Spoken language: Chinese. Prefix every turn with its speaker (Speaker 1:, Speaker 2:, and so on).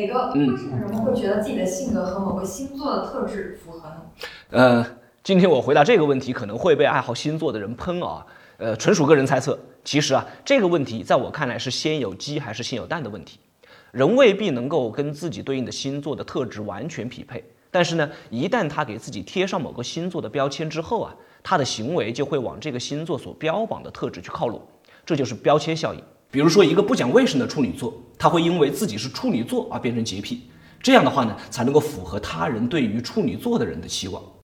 Speaker 1: 哪个为什么人们会觉得自己的性格和某个星座的特质符合呢？
Speaker 2: 呃，今天我回答这个问题可能会被爱好星座的人喷啊，呃，纯属个人猜测。其实啊，这个问题在我看来是先有鸡还是先有蛋的问题。人未必能够跟自己对应的星座的特质完全匹配，但是呢，一旦他给自己贴上某个星座的标签之后啊，他的行为就会往这个星座所标榜的特质去靠拢，这就是标签效应。比如说，一个不讲卫生的处女座，他会因为自己是处女座而变成洁癖，这样的话呢，才能够符合他人对于处女座的人的期望。